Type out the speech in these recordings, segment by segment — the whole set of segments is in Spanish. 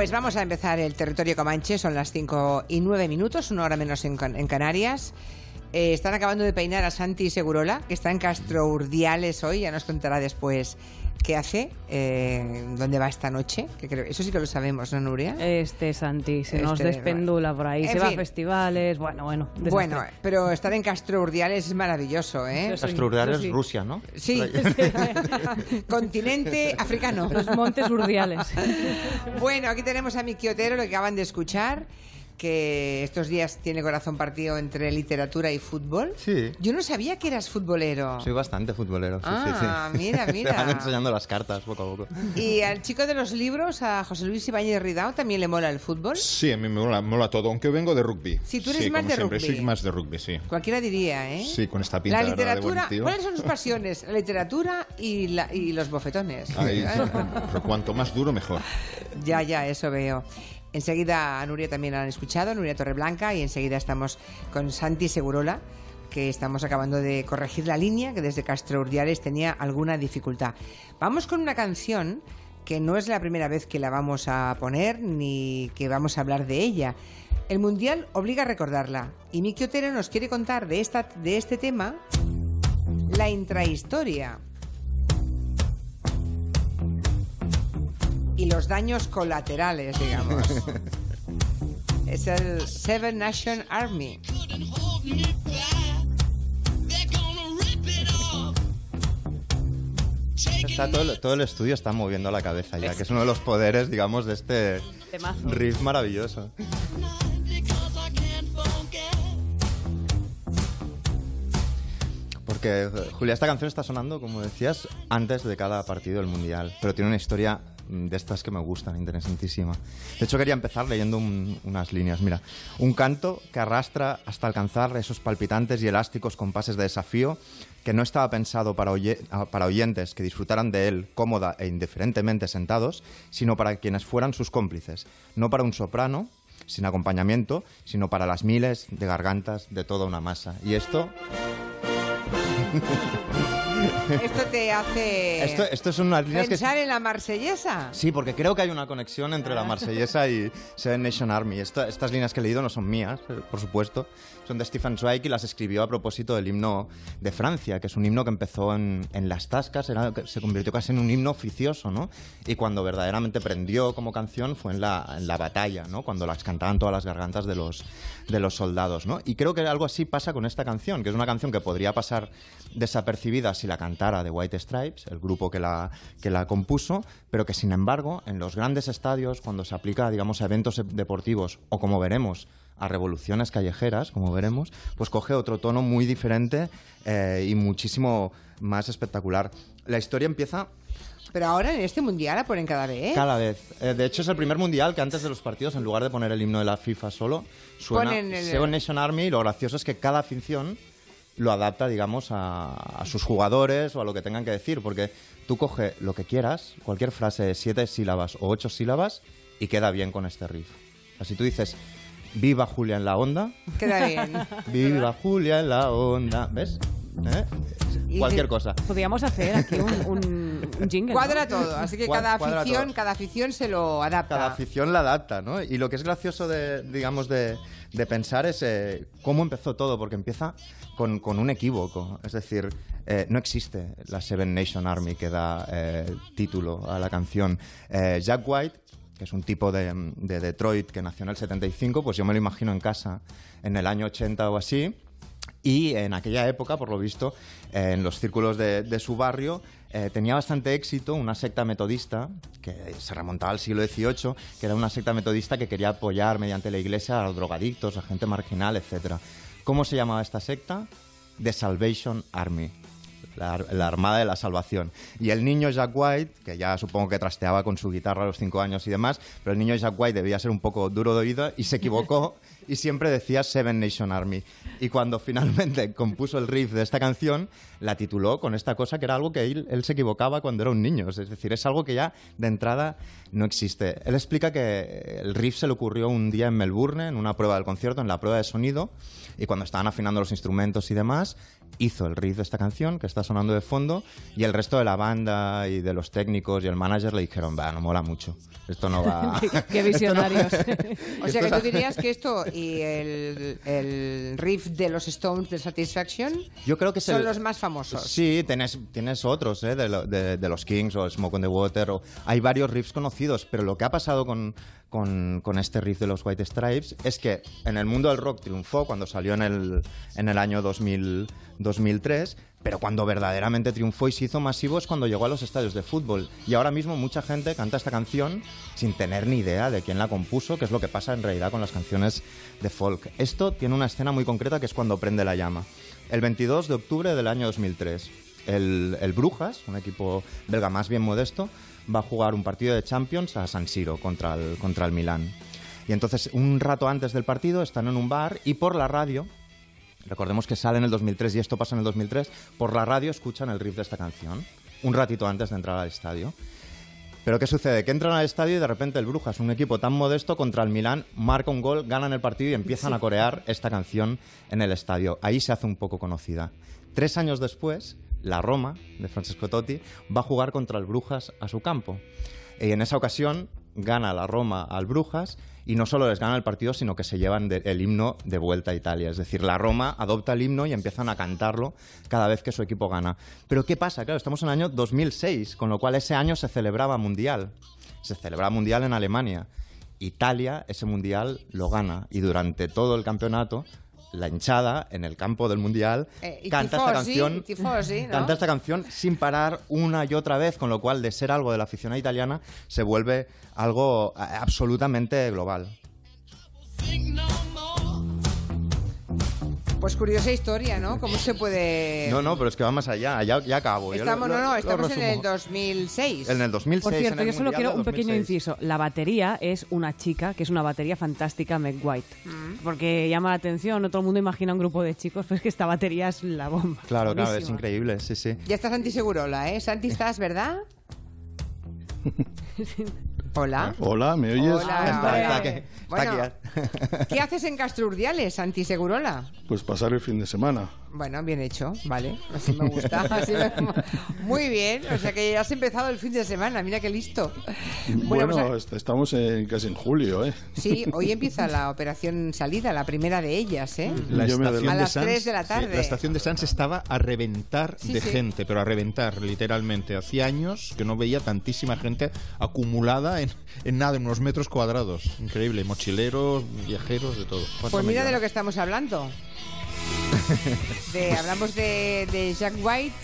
Pues vamos a empezar el territorio Comanche, son las 5 y 9 minutos, una hora menos en, Canarias. Eh, están acabando de peinar a Santi Segurola, que está en Castro Urdiales hoy, ya nos contará después qué hace, eh, dónde va esta noche, que creo, eso sí que lo sabemos, ¿no, Nuria? Este Santi se nos Este, despendula por ahí, en se va a festivales, bueno, bueno. desastre. Bueno, pero estar en Castro Urdiales es maravilloso, ¿eh? Eso sí, Astrudar eso es sí. Rusia, ¿no? Sí, continente africano. Los montes urdiales. Bueno, aquí tenemos a Miki Otero, lo que acaban de escuchar, que estos días tiene corazón partido entre literatura y fútbol. Sí. Yo no sabía que eras futbolero. Soy bastante futbolero. Sí, Ah, sí, sí. mira, mira. Te van enseñando las cartas poco a poco. Y al chico de los libros, a José Luis Ibáñez Ridao, también le mola el fútbol. Sí, a mí me mola, mola todo, aunque vengo de rugby. Sí, tú eres Sí, más como de siempre, rugby. soy más de rugby, sí. Cualquiera diría, ¿eh? Sí, con esta pinta La de de literatura, tío. ¿cuáles son sus pasiones? La literatura y, la- y los bofetones. Ahí, pero cuanto más duro, mejor. Ya, ya, eso veo. Enseguida a Nuria también la han escuchado, Nuria Torreblanca, y enseguida estamos con Santi Segurola, que estamos acabando de corregir la línea, que desde Castro Urdiales tenía alguna dificultad. Vamos con una canción que no es la primera vez que la vamos a poner, ni que vamos a hablar de ella. El Mundial obliga a recordarla, y Miki Otero nos quiere contar de, esta, de este tema la intrahistoria. Y los daños colaterales, digamos. es el Seven Nation Army. Está todo, el- todo el estudio está moviendo la cabeza ya, que es uno de los poderes, digamos, de este Temazo. riff maravilloso. Porque, eh, Julia, esta canción está sonando, como decías, antes de cada partido del Mundial, pero tiene una historia de estas que me gustan, interesantísima. De hecho, quería empezar leyendo un- unas líneas. Mira, un canto que arrastra hasta alcanzar esos palpitantes y elásticos compases de desafío que no estaba pensado para, ah, para oyentes que disfrutaran de él cómoda e indiferentemente sentados, sino para quienes fueran sus cómplices, no para un soprano sin acompañamiento, sino para las miles de gargantas de toda una masa. Y esto, Esto te hace esto, esto son unas líneas que... pensar en la marsellesa. Sí, porque creo que hay una conexión entre la marsellesa y Seven Nation Army. Esta- estas líneas que he leído no son mías, eh, por supuesto. Son de Stephen Zweig y las escribió a propósito del himno de Francia, que es un himno que empezó en, en las tascas, era, que se convirtió casi en un himno oficioso, ¿no? Y cuando verdaderamente prendió como canción fue en la, en la batalla, ¿no? Cuando las cantaban todas las gargantas de los, de los soldados, ¿no? Y creo que algo así pasa con esta canción, que es una canción que podría pasar desapercibida si la cantara The White Stripes, el grupo que la, que la compuso, pero que sin embargo en los grandes estadios, cuando se aplica digamos a eventos deportivos o como veremos a revoluciones callejeras, como veremos, pues coge otro tono muy diferente eh, y muchísimo más espectacular. La historia empieza Pero ahora en este mundial la ponen cada vez. cada vez. Eh, de hecho, es el primer mundial que antes de los partidos, en lugar de poner el himno de la FIFA solo, suena el- Seven Nation Army. Y lo gracioso es que cada afición lo adapta, digamos, a, a sus jugadores o a lo que tengan que decir. Porque tú coge lo que quieras, cualquier frase de siete sílabas o ocho sílabas, y queda bien con este riff. Así tú dices, viva Julia en la onda, Queda bien. viva Julia en la onda, ¿ves? ¿Eh? Cualquier cosa. Podríamos hacer aquí un, un, un jingle. ¿no? Cuadra todo, así que Cuad- cada afición, cada afición se lo adapta. Cada afición la adapta, ¿no? Y lo que es gracioso de, digamos, de, de pensar es eh, cómo empezó todo, porque empieza con, con un equívoco. Es decir, eh, no existe la Seven Nation Army que da eh, título a la canción. Jack White, que es un tipo de, de Detroit que nació en el 75, pues yo me lo imagino en casa en el año 80 o así. Y en aquella época, por lo visto, en los círculos de, de su barrio, eh, tenía bastante éxito una secta metodista, que se remontaba al siglo XVIII, que era una secta metodista que quería apoyar mediante la iglesia a los drogadictos, a gente marginal, etc. ¿Cómo se llamaba esta secta? The Salvation Army. La, la Armada de la Salvación. Y el niño Jack White, que ya supongo que trasteaba con su guitarra a los cinco años y demás, pero el niño Jack White debía ser un poco duro de oído y se equivocó y siempre decía Seven Nation Army. Y cuando finalmente compuso el riff de esta canción, la tituló con esta cosa que era algo que él, él se equivocaba cuando era un niño. Es decir, es algo que ya de entrada no existe. Él explica que el riff se le ocurrió un día en Melbourne, en una prueba del concierto, en la prueba de sonido, y cuando estaban afinando los instrumentos y demás, hizo el riff de esta canción que está sonando de fondo y el resto de la banda y de los técnicos y el manager le dijeron, va, no mola mucho, esto no va... Qué visionarios. O sea que tú dirías que esto y el, el riff de los Stones de Satisfaction Yo creo que son el- los más famosos. Sí, tienes, tienes otros, ¿eh? de- de los Kings o Smoke on the Water. o- hay varios riffs conocidos, pero lo que ha pasado con, con- este riff de los White Stripes es que en el mundo del rock triunfó cuando salió en el, en el año 2000, 2003, pero cuando verdaderamente triunfó y se hizo masivo es cuando llegó a los estadios de fútbol. Y ahora mismo mucha gente canta esta canción sin tener ni idea de quién la compuso, que es lo que pasa en realidad con las canciones de folk. Esto tiene una escena muy concreta que es cuando prende la llama. El 22 de octubre del año 2003, el, el Brujas, un equipo belga más bien modesto, va a jugar un partido de Champions a San Siro contra el, contra el Milán. Y entonces, un rato antes del partido, están en un bar y por la radio, recordemos que sale en el 2003 y esto pasa en el 2003, por la radio escuchan el riff de esta canción, un ratito antes de entrar al estadio. Pero ¿qué sucede? Que entran al estadio y de repente el Brujas, un equipo tan modesto contra el Milán, marca un gol, ganan el partido y empiezan a corear esta canción en el estadio. Ahí se hace un poco conocida. Tres años después, la Roma, de Francesco Totti, va a jugar contra el Brujas a su campo. Y en esa ocasión gana la Roma al Brujas y no solo les gana el partido, sino que se llevan el himno de vuelta a Italia. Es decir, la Roma adopta el himno y empiezan a cantarlo cada vez que su equipo gana. Pero ¿qué pasa? Claro, estamos en el año 2006, con lo cual ese año se celebraba Mundial. Se celebraba Mundial en Alemania. Italia ese Mundial lo gana y durante todo el campeonato la hinchada en el campo del mundial Eh, y canta esta canción tifosi, ¿no? canta esta canción sin parar una y otra vez con lo cual de ser algo de la afición italiana se vuelve algo eh, absolutamente global Pues curiosa historia, ¿no? ¿Cómo se puede...? no no pero es que va más allá ya, ya acabo Estamos, lo- no, no, estamos en el resumo. 2006. en el 2006 Por cierto, en el yo solo Mundial quiero un pequeño 2006. inciso. La batería es una chica, que es una batería fantástica, Meg White. Mm. Porque llama la atención, no todo el mundo imagina un grupo de chicos, pero es que esta batería es la bomba. claro claro es increíble sí sí Ya está Santi Segurola, ¿eh? Santi, ¿estás, verdad? Hola. Hola, ¿me oyes? Hola. está, hombre. está aquí, está Bueno, aquí, ¿eh? ¿Qué haces en Castro Urdiales, Santi Segurola? Pues pasar el fin de semana. Bueno, bien hecho, vale. Así me gusta. así me- Muy bien. O sea que ya has empezado el fin de semana. Mira qué listo. Bueno, pues, est- estamos en, casi en julio, ¿eh? sí, hoy empieza la operación salida, la primera de ellas, ¿eh? La Yo me estación A de las tres de la sí, tarde. la estación de Sans estaba a reventar Sí, de sí. gente, pero a reventar, literalmente. Hacía años que no veía tantísima gente acumulada en, en nada, en unos metros cuadrados. Increíble, mochileros, viajeros, de todo. Pues mira de lo que estamos hablando. De- hablamos de, de Jack White.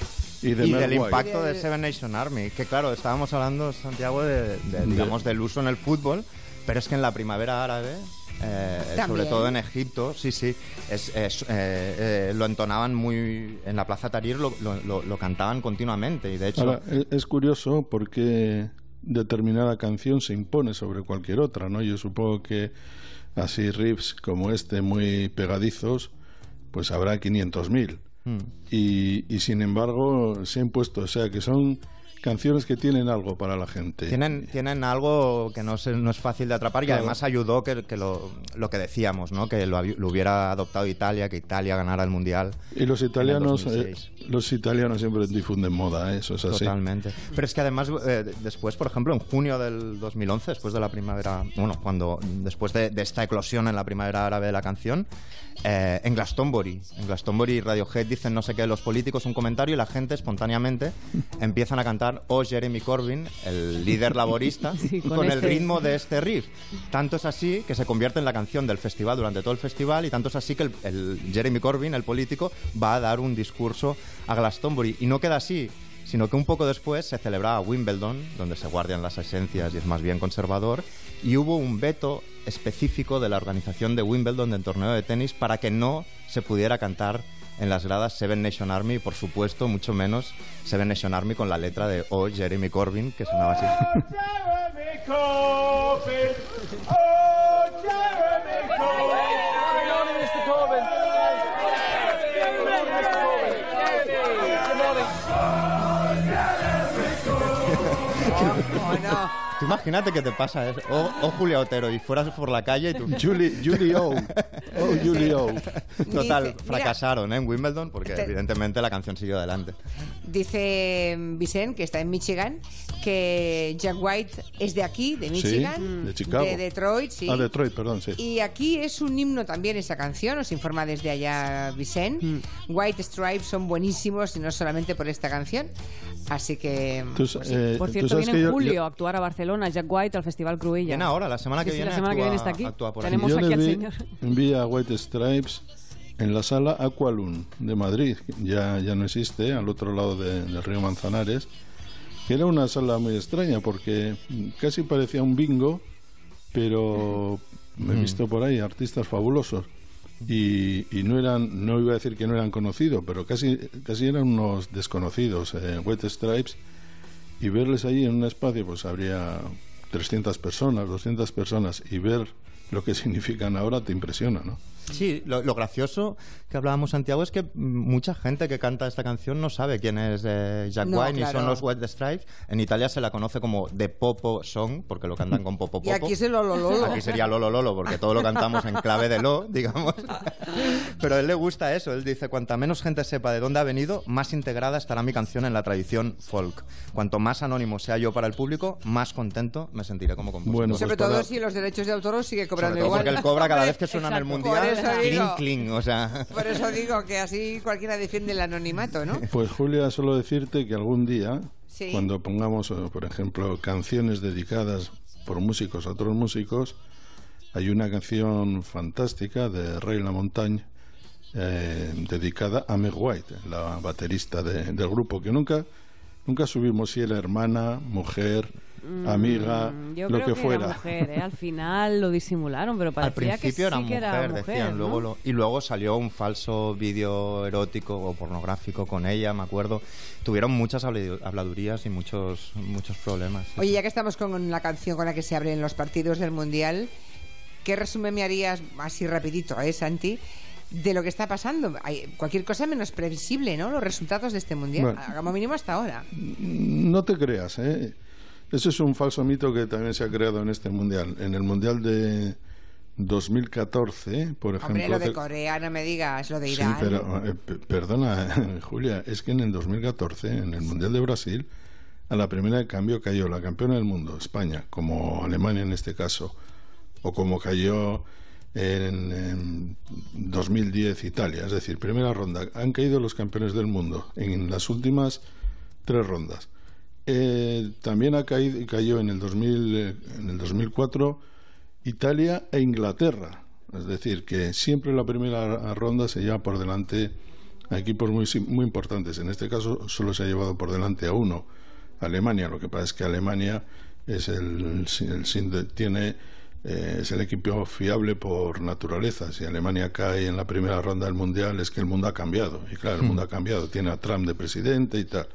Y, de y Mel del White. impacto Del- de Seven Nation Army. Que claro, estábamos hablando, Santiago, de, de, digamos, del uso en el fútbol, pero es que en la primavera árabe, eh, También. sobre todo en Egipto, sí, sí, es, es, eh, eh, lo entonaban muy... En la Plaza Tahrir lo, lo- lo- lo cantaban continuamente y de hecho... Ahora, es curioso porque determinada canción se impone sobre cualquier otra, ¿no? Yo supongo que así riffs como este, muy pegadizos, pues habrá 500.000. Hmm. Y, y sin embargo se ha impuesto, o sea que son canciones que tienen algo para la gente. Tienen, tienen algo que no, se- no es fácil de atrapar y Claro. además ayudó que, que lo, lo que decíamos, ¿no? que lo, lo hubiera adoptado Italia, que Italia ganara el Mundial. Y los italianos, eh, 2006. los italianos siempre difunden moda, ¿eh? eso es así. Totalmente. Pero es que además, eh, después, por ejemplo, en junio del 2011, después de la primavera, bueno, cuando después de, de esta eclosión en la primavera árabe de la canción, eh, en Glastonbury, en Glastonbury y Radiohead dicen no sé qué los políticos un comentario y la gente espontáneamente empiezan a cantar Oh Jeremy Corbyn, el líder laborista, Sí, con, con el ritmo de este riff. Tanto es así que se convierte en la canción del festival durante todo el festival y tanto es así que el, el Jeremy Corbyn, el político, va a dar un discurso a Glastonbury. Y no queda así, sino que un poco después se celebraba Wimbledon, donde se guardian las esencias y es más bien conservador, y hubo un veto específico de la organización de Wimbledon del torneo de tenis para que no se pudiera cantar en las gradas Seven Nation Army y por supuesto mucho menos Seven Nation Army con la letra de Oh Jeremy Corbyn que sonaba así. Jeremy Corbyn. Oh, Jeremy Corbyn. Good morning, Mr. Corbyn. Good morning, Mr. Corbyn. Good morning. Oh, no. Tú imagínate que te pasa eso. O, o Julia Otero y fueras por la calle y tú... Julie, Julie O. Oh, Julie O. Total, Dice, mira- fracasaron ¿eh? en Wimbledon porque Te- evidentemente la canción siguió adelante. Dice Vicent, que está en Michigan, que Jack White es de aquí, de Michigan, de Chicago. de Detroit, sí. Ah, Detroit, perdón, sí. Y aquí es un himno también esa canción, nos informa desde allá Vicent. Mm. White Stripes son buenísimos y no solamente por esta canción. Así que... Tú, pues sí. eh, Por cierto, viene en yo- julio yo- a actuar a Barcelona, Jack White, al Festival Cruïlla. Viene ahora, la semana que Sí, sí, viene. la semana que actúa- viene está aquí. actúa por aquí. Tenemos yo aquí le al vi, señor. vi a White Stripes en la sala Aqualun de Madrid, ya, ya no existe, al otro lado de- del río Manzanares, que era una sala muy extraña porque casi parecía un bingo, pero me he visto por ahí artistas fabulosos. Y, y no eran, no iba a decir que no eran conocidos, pero casi, casi eran unos desconocidos, eh, White Stripes, y verles ahí en un espacio, pues habría 300 personas, 200 personas, y ver lo que significan ahora te impresiona, ¿no? Sí, lo, lo gracioso que hablábamos, Santiago, es que mucha gente que canta esta canción no sabe quién es eh, Jack No, White ni claro. son los White Stripes. En Italia se la conoce como The Popo Song, porque lo cantan con Popo Popo. Y aquí es el Lolo Lolo. Aquí sería Lolo Lolo, porque todo lo cantamos en clave de Lo, digamos. Pero a él le gusta eso. Él dice, cuanta menos gente sepa de dónde ha venido, más integrada estará mi canción en la tradición folk. Cuanto más anónimo sea yo para el público, más contento me sentiré como compositor. Bueno, Sobre pues todo para- si los derechos de autor sigue cobrando Sobre todo igual. porque él cobra cada vez que suena en el mundial. Por eso digo. Cling, cling, o sea... Por eso digo que así cualquiera defiende el anonimato, ¿no? Pues Julia, solo decirte que algún día, Sí. cuando pongamos, eh, por ejemplo, canciones dedicadas por músicos a otros músicos, hay una canción fantástica de Ray LaMontagne eh, dedicada a Meg White, la baterista de- del grupo, que nunca, nunca subimos si era hermana, mujer, amiga, Mm, Yo lo creo que, que, fuera. era mujer, ¿eh? Al final lo disimularon, pero Al parecía que principio sí era, que mujer, era mujer, decían. ¿no? Luego lo- y luego salió un falso vídeo erótico o pornográfico con ella, me acuerdo. Tuvieron muchas habla- habladurías y muchos, muchos problemas. Oye, ya que estamos con la canción con la que se abren los partidos del Mundial, ¿qué resumen me harías así rapidito, eh, Santi? De lo que está pasando. Hay cualquier cosa menos previsible, ¿no? Los resultados de este Mundial. Bueno. Como mínimo hasta ahora. No te creas, ¿eh? Ese es un falso mito que también se ha creado en este mundial. En el mundial de 2014, por ejemplo. Hombre, lo de Corea, no me digas, lo de Sí, Irán. pero eh, perdona, Julia, es que en el 2014, en el mundial de Brasil, a la primera de cambio cayó la campeona del mundo, España, como Alemania en este caso, o como cayó en, en 2010 Italia, es decir, primera ronda. Han caído los campeones del mundo en las últimas tres rondas. Eh, también ha caído, cayó en el, 2000, eh, en el 2004 Italia e Inglaterra. Es decir, que siempre la primera ronda se lleva por delante a equipos muy, muy importantes. En este caso solo se ha llevado por delante a uno, Alemania. Lo que pasa es que Alemania es el, tiene eh, es el equipo fiable por naturaleza. Si Alemania cae en la primera ronda del mundial es que el mundo ha cambiado. Y claro, el mundo ha cambiado. Tiene a Trump de presidente y tal.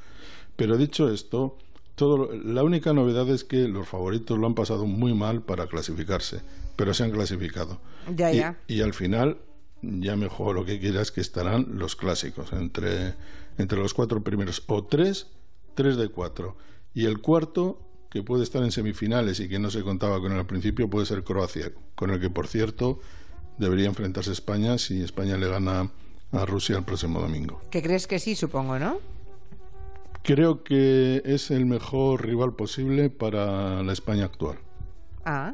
Pero dicho esto, todo, la única novedad es que los favoritos lo han pasado muy mal para clasificarse, pero se han clasificado. Ya, Y- ya. Y, al final, ya mejor lo que quieras que estarán los clásicos, entre, entre los cuatro primeros, o tres, tres de cuatro. Y el cuarto, que puede estar en semifinales y que no se contaba con él al principio, puede ser Croacia, con el que, por cierto, debería enfrentarse España si España le gana a Rusia el próximo domingo. ¿Qué crees que sí, supongo, no? Creo que es el mejor rival posible para la España actual. Ah,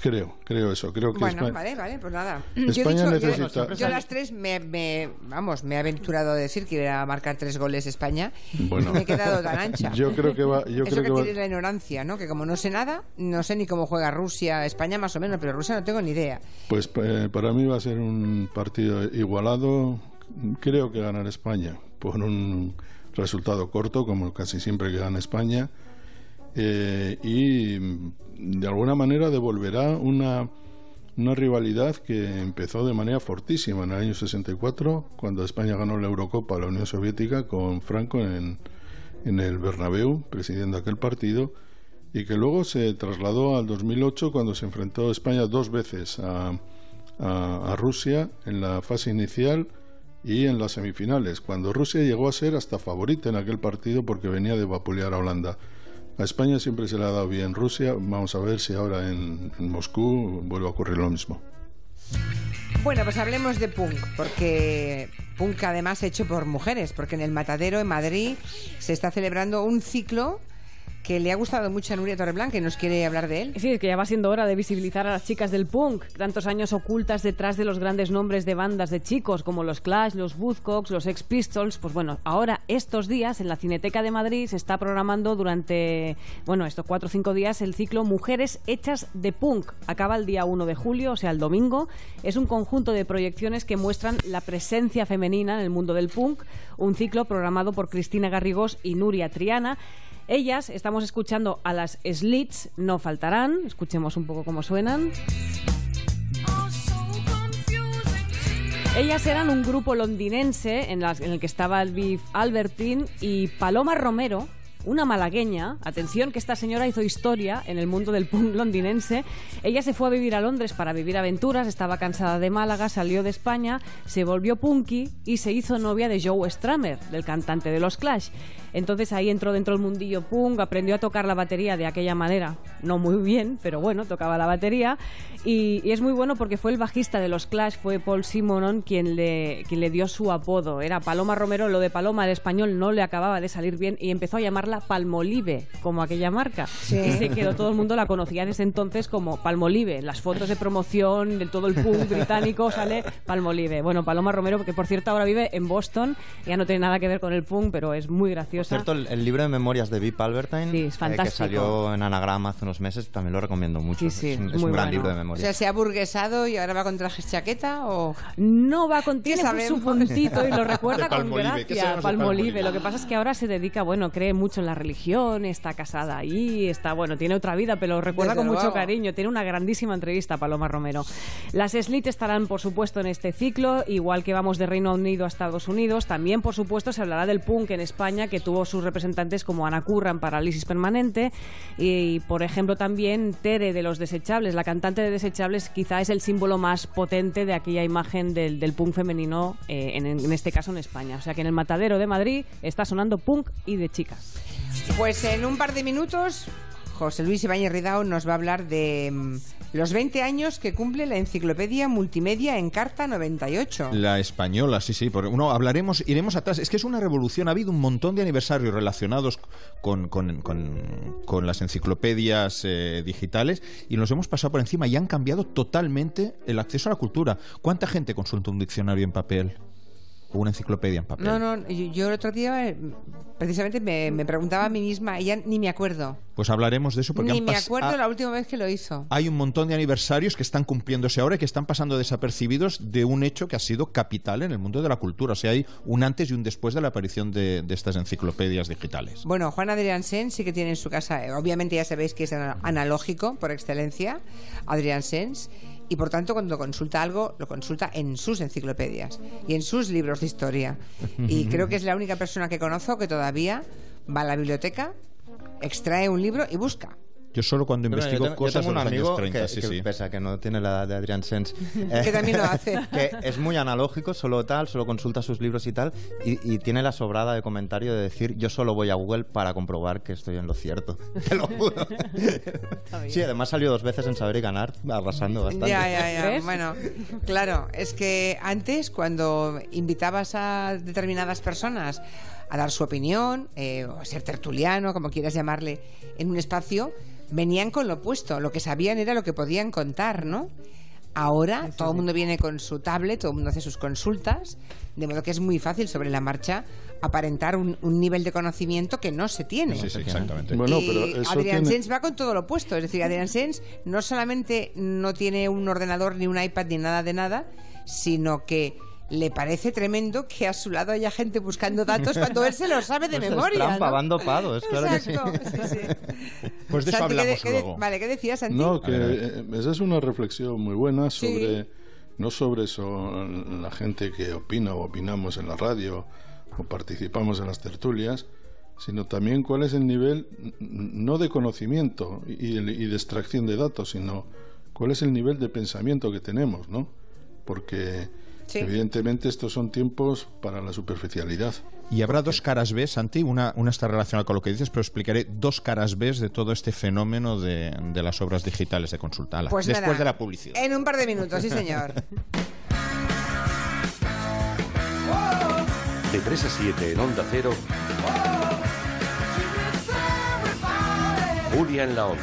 Creo, creo eso. Creo que bueno, España- vale, vale, pues nada. España yo, necesita- yo, yo las tres me, me- vamos, me he aventurado a decir que iba a marcar tres goles España Bueno. y me he quedado tan ancha. Yo creo que va. Yo Eso creo que, que va- tiene la ignorancia, ¿no? Que como no sé nada, no sé ni cómo juega Rusia, España más o menos, pero Rusia no tengo ni idea. Pues eh, para mí va a ser un partido igualado. Creo que ganará España por un resultado corto, como casi siempre que gana España. Eh, y mm, de alguna manera devolverá una, una rivalidad que empezó de manera fortísima en el año 64, cuando España ganó la Eurocopa a la Unión Soviética con Franco en, en el Bernabéu, presidiendo aquel partido, y que luego se trasladó al 2008 cuando se enfrentó España dos veces a, a- a Rusia en la fase inicial y en las semifinales, cuando Rusia llegó a ser hasta favorita en aquel partido porque venía de vapulear a Holanda. A España siempre se le ha dado bien Rusia. Vamos a ver si ahora en, Moscú vuelve a ocurrir lo mismo. Bueno, pues hablemos de punk, porque punk además hecho por mujeres, porque en el Matadero, en Madrid, se está celebrando un ciclo que le ha gustado mucho a Nuria Torreblanca y nos quiere hablar de él. Sí, es que ya va siendo hora de visibilizar a las chicas del punk, tantos años ocultas detrás de los grandes nombres de bandas de chicos como los Clash, los Buzzcocks, los Ex Pistols. Pues bueno, ahora estos días en la Cineteca de Madrid se está programando durante, bueno, estos cuatro o cinco días el ciclo Mujeres Hechas de Punk. Acaba el día 1 de julio, o sea, el domingo. Es un conjunto de proyecciones que muestran la presencia femenina en el mundo del punk, un ciclo programado por Cristina Garrigós y Nuria Triana. Ellas, estamos escuchando a las Slits, no faltarán. Escuchemos un poco cómo suenan. Ellas eran un grupo londinense en, el que estaba Albiv Albertin y Paloma Romero, una malagueña. Atención, que esta señora hizo historia en el mundo del punk londinense. Ella se fue a vivir a Londres para vivir aventuras, estaba cansada de Málaga, salió de España, se volvió punky y se hizo novia de Joe Stramer, del cantante de los Clash. Entonces ahí entró dentro del mundillo punk, aprendió a tocar la batería de aquella manera, no muy bien, pero bueno, tocaba la batería. Y, y es muy bueno porque fue el bajista de los Clash, fue Paul Simonon quien le, quien le dio su apodo. Era Paloma Romero, lo de Paloma, el español no le acababa de salir bien y empezó a llamarla Palmolive, como aquella marca. Y se quedó, todo el mundo la conocía desde entonces como Palmolive. Las fotos de promoción de todo el punk británico sale Palmolive. Bueno, Paloma Romero, que por cierto ahora vive en Boston, ya no tiene nada que ver con el punk, pero es muy graciosa. Por cierto, el, el libro de memorias de Vip Albertine, Sí, es eh, que fantástico. salió en anagrama hace unos meses, también lo recomiendo mucho. Sí, sí, es un, es muy un gran bueno. libro de O memorias. sea, se ha burguesado y ahora va con trajes chaqueta o... No va con tiene ¿Qué su puntito y lo recuerda con Palmolive, ¿qué gracia. Palmolive. Palmolive? Lo que pasa es que ahora se dedica, bueno, cree mucho en la religión, está casada ahí, está, bueno, tiene otra vida, pero lo recuerda Desde con mucho luego. cariño. Tiene una grandísima entrevista, Paloma Romero. Las Slit estarán, por supuesto, en este ciclo, igual que vamos de Reino Unido a Estados Unidos. También, por supuesto, se hablará del punk en España, que tuvo sus representantes como Ana Curra en Parálisis Permanente. Y, por ejemplo, también Tere de Los Desechables. La cantante de Desechables quizá es el símbolo más potente de aquella imagen del, del punk femenino, eh, en, en este caso en España. O sea que en el Matadero de Madrid está sonando punk y de chicas. Pues en un par de minutos, José Luis Ibáñez Ridao nos va a hablar de mm, los 20 años que cumple la enciclopedia multimedia en Carta 98. La española, sí, sí. Porque uno hablaremos, iremos atrás. Es que es una revolución. Ha habido un montón de aniversarios relacionados con, con- con- con las enciclopedias eh, digitales y nos hemos pasado por encima y han cambiado totalmente el acceso a la cultura. ¿Cuánta gente consulta un diccionario en papel? Una enciclopedia en papel. No, no, yo, yo el otro día eh, precisamente me, me preguntaba a mí misma, y ya ni me acuerdo. Pues hablaremos de eso porque Ni han me acuerdo ha- la última vez que lo hizo. hay un montón de aniversarios que están cumpliéndose ahora y que están pasando desapercibidos de un hecho que ha sido capital en el mundo de la cultura. O sea, hay un antes y un después de la aparición de, de estas enciclopedias digitales. Bueno, Juan Adrián Sen sí que tiene en su casa, eh, obviamente ya sabéis que es ana- analógico por excelencia, Adrián Sens, y por tanto cuando consulta algo lo consulta en sus enciclopedias y en sus libros de historia. Y creo que es la única persona que conozco que todavía va a la biblioteca, extrae un libro y busca. Yo solo cuando investigo yo tengo, yo cosas tengo de un los amigo años 30, que, sí, que sí. pese a que no tiene la edad de Adrián Sens, Que también lo hace. que es muy analógico, solo tal, solo consulta sus libros y tal, y, y tiene la sobrada de comentario de decir yo solo voy a Google para comprobar que estoy en lo cierto. Te lo juro. sí, además salió dos veces en Saber y Ganar, arrasando bastante. Ya, ya, ya. Bueno, claro, es que antes cuando invitabas a determinadas personas a dar su opinión, eh, o a ser tertuliano, como quieras llamarle, en un espacio, venían con lo opuesto. Lo que sabían era lo que podían contar, ¿no? Ahora todo el mundo viene con su tablet, todo el mundo hace sus consultas, de modo que es muy fácil sobre la marcha aparentar un, un nivel de conocimiento que no se tiene. Sí, sí, exactamente. Bueno, y pero eso Adrián tiene- Sens va con todo lo opuesto. Es decir, Adrián Sens no solamente no tiene un ordenador, ni un iPad, ni nada de nada, sino que le parece tremendo que a su lado haya gente buscando datos cuando él se lo sabe de Pues es memoria. trampa, ¿no? van dopados, claro que sí. Exacto, sí, sí. Pues de eso Santi, ¿qué hablamos qué de- luego. Vale, ¿qué decías, Santi? No, que eh, esa es una reflexión muy buena Sí. sobre, no sobre eso, la gente que opina o opinamos en la radio o participamos en las tertulias, sino también cuál es el nivel, no de conocimiento y, y de extracción de datos, sino cuál es el nivel de pensamiento que tenemos, ¿no? Porque Sí. evidentemente estos son tiempos para la superficialidad. Y habrá dos caras B, Santi, una, una está relacionada con lo que dices, pero explicaré dos caras B de todo este fenómeno de, de las obras digitales de consulta. Ala, Pues después nada, de la publicidad. En un par de minutos, sí, señor. De 3 a 7 en Onda Cero. Julia en la Onda.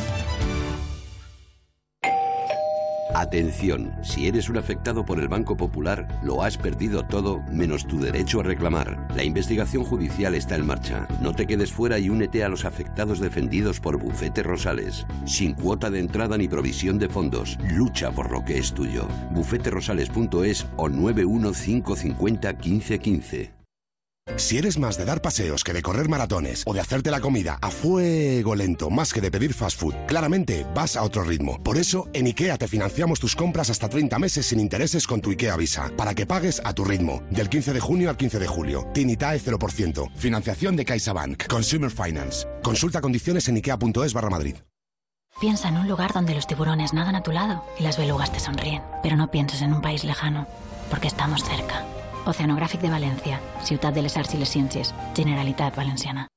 Atención, si eres un afectado por el Banco Popular, lo has perdido todo menos tu derecho a reclamar. La investigación judicial está en marcha. No te quedes fuera y únete a los afectados defendidos por Bufete Rosales. Sin cuota de entrada ni provisión de fondos. Lucha por lo que es tuyo. bufeterosales.es o 91550 1515. Si eres más de dar paseos que de correr maratones o de hacerte la comida a fuego lento más que de pedir fast food, claramente vas a otro ritmo. Por eso, en IKEA te financiamos tus compras hasta 30 meses sin intereses con tu IKEA Visa, para que pagues a tu ritmo. Del 15 de junio al 15 de julio. Tinitae 0%. Financiación de CaixaBank. Consumer Finance. Consulta condiciones en ikea.es barra Madrid. Piensa en un lugar donde los tiburones nadan a tu lado y las belugas te sonríen. Pero no pienses en un país lejano, porque estamos cerca. Oceanographic de Valencia, Ciutat de les Arts y les Ciències, Generalitat Valenciana.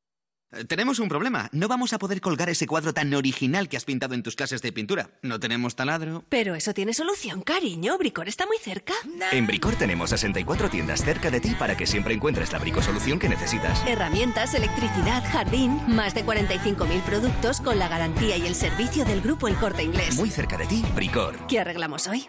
Tenemos un problema. No vamos a poder colgar ese cuadro tan original que has pintado en tus clases de pintura. No tenemos taladro. Pero eso tiene solución, cariño. Bricor está muy cerca. En Bricor tenemos 64 tiendas cerca de ti para que siempre encuentres la bricosolución que necesitas. Herramientas, electricidad, jardín, más de 45.000 productos con la garantía y el servicio del grupo El Corte Inglés. Muy cerca de ti, Bricor. ¿Qué arreglamos hoy?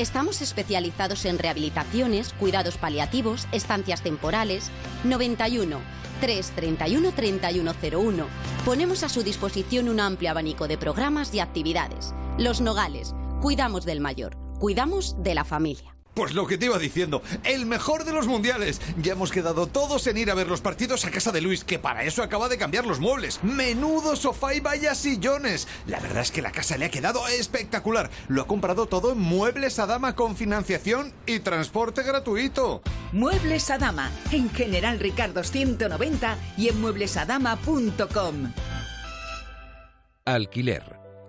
Estamos especializados en rehabilitaciones, cuidados paliativos, estancias temporales. 91 331 3101. Ponemos a su disposición un amplio abanico de programas y actividades. Los Nogales. Cuidamos del mayor. Cuidamos de la familia. Pues lo que te iba diciendo, el mejor de los mundiales. Ya hemos quedado todos en ir a ver los partidos a casa de Luis, que para eso acaba de cambiar los muebles. Menudo sofá y vaya sillones. La verdad es que la casa le ha quedado espectacular. Lo ha comprado todo en Muebles Adama con financiación y transporte gratuito. Muebles Adama, en General Ricardo 190 y en mueblesadama.com. Alquiler.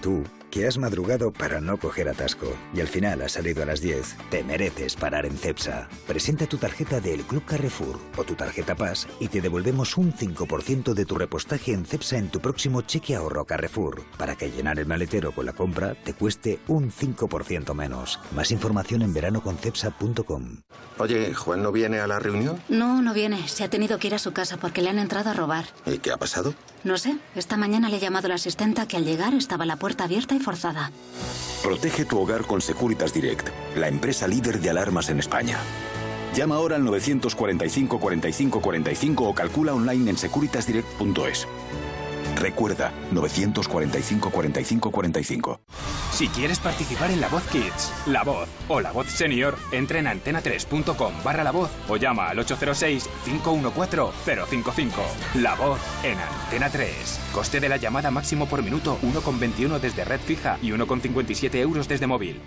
Tú, que has madrugado para no coger atasco y al final has salido a las 10, te mereces parar en CEPSA. Presenta tu tarjeta del Club Carrefour o tu tarjeta Paz y te devolvemos un 5% de tu repostaje en CEPSA en tu próximo cheque ahorro Carrefour, para que llenar el maletero con la compra te cueste un 5% menos. Más información en veranoconcepsa.com. Oye, ¿Juan no viene a la reunión? No, no viene. Se ha tenido que ir a su casa porque le han entrado a robar. ¿Y qué ha pasado? No sé. Esta mañana le he llamado a la asistenta que al llegar estaba la puerta abierta y forzada. Protege tu hogar con Securitas Direct, la empresa líder de alarmas en España. Llama ahora al 945 45 45 o calcula online en securitasdirect.es. Recuerda, 945 45 45. Si quieres participar en La Voz Kids, La Voz o La Voz Senior, entra en antena3.com barra La Voz o llama al 806-514-055. La Voz en Antena 3. Coste de la llamada máximo por minuto 1,21 desde red fija y 1,57 euros desde móvil.